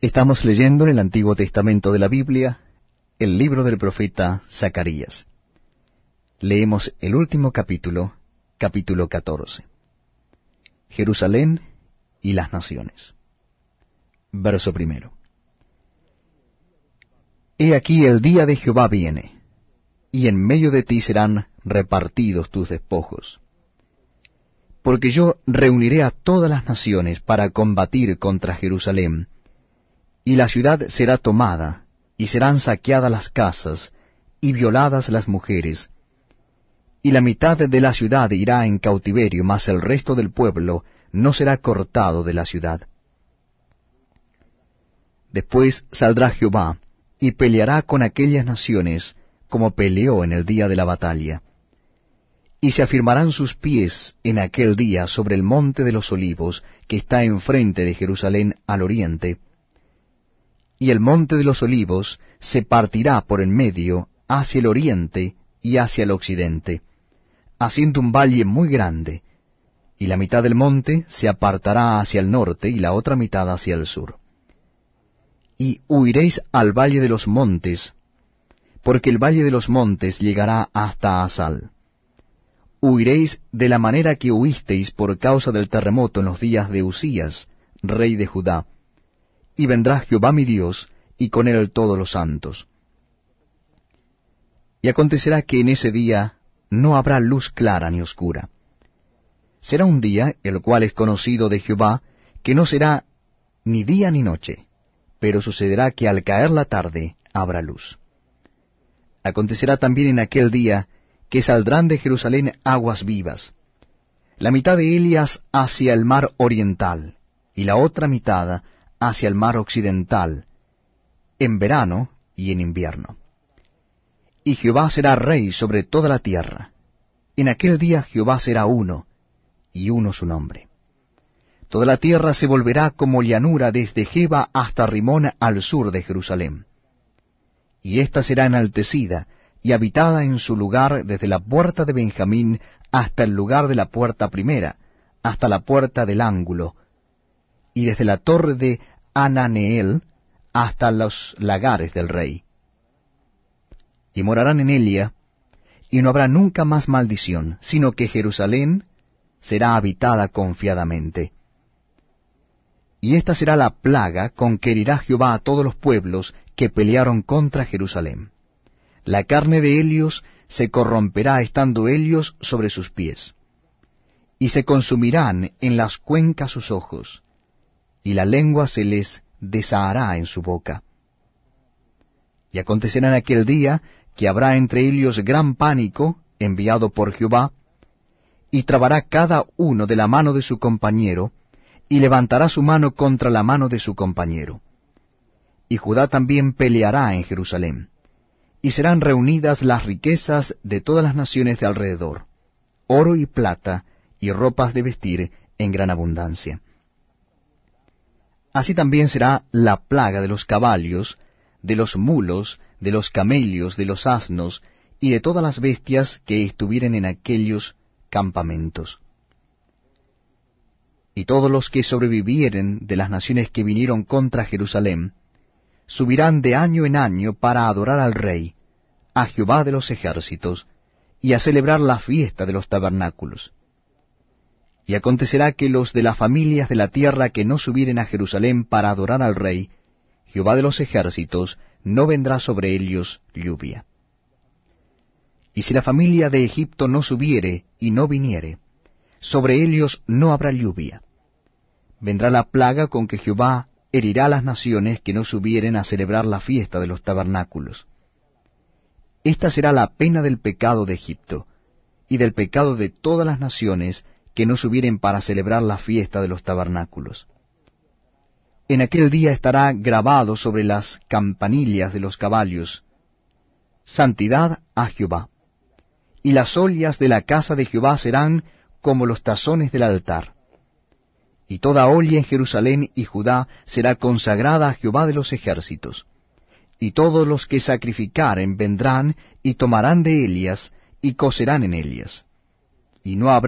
Estamos leyendo en el Antiguo Testamento de la Biblia el libro del profeta Zacarías. Leemos el último capítulo, capítulo 14. Jerusalén y las naciones. Verso primero. He aquí el día de Jehová viene, y en medio de ti serán repartidos tus despojos. Porque yo reuniré a todas las naciones para combatir contra Jerusalén, y la ciudad será tomada, y serán saqueadas las casas, y violadas las mujeres, y la mitad de la ciudad irá en cautiverio, mas el resto del pueblo no será cortado de la ciudad. Después saldrá Jehová, y peleará con aquellas naciones, como peleó en el día de la batalla. Y se afirmarán sus pies en aquel día sobre el monte de los olivos, que está enfrente de Jerusalén al oriente, y el monte de los olivos se partirá por en medio hacia el oriente y hacia el occidente, haciendo un valle muy grande, y la mitad del monte se apartará hacia el norte y la otra mitad hacia el sur. Y huiréis al valle de los montes, porque el valle de los montes llegará hasta Asal. Huiréis de la manera que huisteis por causa del terremoto en los días de Usías, rey de Judá, y vendrá Jehová mi Dios, y con él todos los santos. Y acontecerá que en ese día no habrá luz clara ni oscura. Será un día, el cual es conocido de Jehová, que no será ni día ni noche, pero sucederá que al caer la tarde habrá luz. Acontecerá también en aquel día que saldrán de Jerusalén aguas vivas, la mitad de Elias hacia el mar oriental, y la otra mitad hacia el mar occidental, en verano y en invierno. Y Jehová será rey sobre toda la tierra. En aquel día Jehová será uno, y uno su nombre. Toda la tierra se volverá como llanura desde Jeba hasta Rimón al sur de Jerusalén. Y ésta será enaltecida y habitada en su lugar desde la puerta de Benjamín hasta el lugar de la puerta primera, hasta la puerta del ángulo, y desde la torre de Ananeel hasta los lagares del rey. Y morarán en ella, y no habrá nunca más maldición, sino que Jerusalén será habitada confiadamente. Y esta será la plaga con que herirá Jehová a todos los pueblos que pelearon contra Jerusalén. La carne de Helios se corromperá estando Helios sobre sus pies, y se consumirán en las cuencas sus ojos, y la lengua se les desahará en su boca. Y acontecerá en aquel día que habrá entre ellos gran pánico, enviado por Jehová, y trabará cada uno de la mano de su compañero, y levantará su mano contra la mano de su compañero. Y Judá también peleará en Jerusalén, y serán reunidas las riquezas de todas las naciones de alrededor, oro y plata, y ropas de vestir en gran abundancia. Así también será la plaga de los caballos, de los mulos, de los camellos, de los asnos, y de todas las bestias que estuvieren en aquellos campamentos. Y todos los que sobrevivieren de las naciones que vinieron contra Jerusalén, subirán de año en año para adorar al Rey, a Jehová de los ejércitos, y a celebrar la fiesta de los tabernáculos. Y acontecerá que los de las familias de la tierra que no subieren a Jerusalén para adorar al Rey, Jehová de los ejércitos, no vendrá sobre ellos lluvia. Y si la familia de Egipto no subiere y no viniere, sobre ellos no habrá lluvia. Vendrá la plaga con que Jehová herirá las naciones que no subieren a celebrar la fiesta de los tabernáculos. Esta será la pena del pecado de Egipto, y del pecado de todas las naciones que no subieren para celebrar la fiesta de los tabernáculos. En aquel día estará grabado sobre las campanillas de los caballos, Santidad a Jehová. Y las ollas de la casa de Jehová serán como los tazones del altar y toda olla en Jerusalén y Judá será consagrada a Jehová de los ejércitos. Y todos los que sacrificaren vendrán y tomarán de ellas y cocerán en ellas. Y no habrá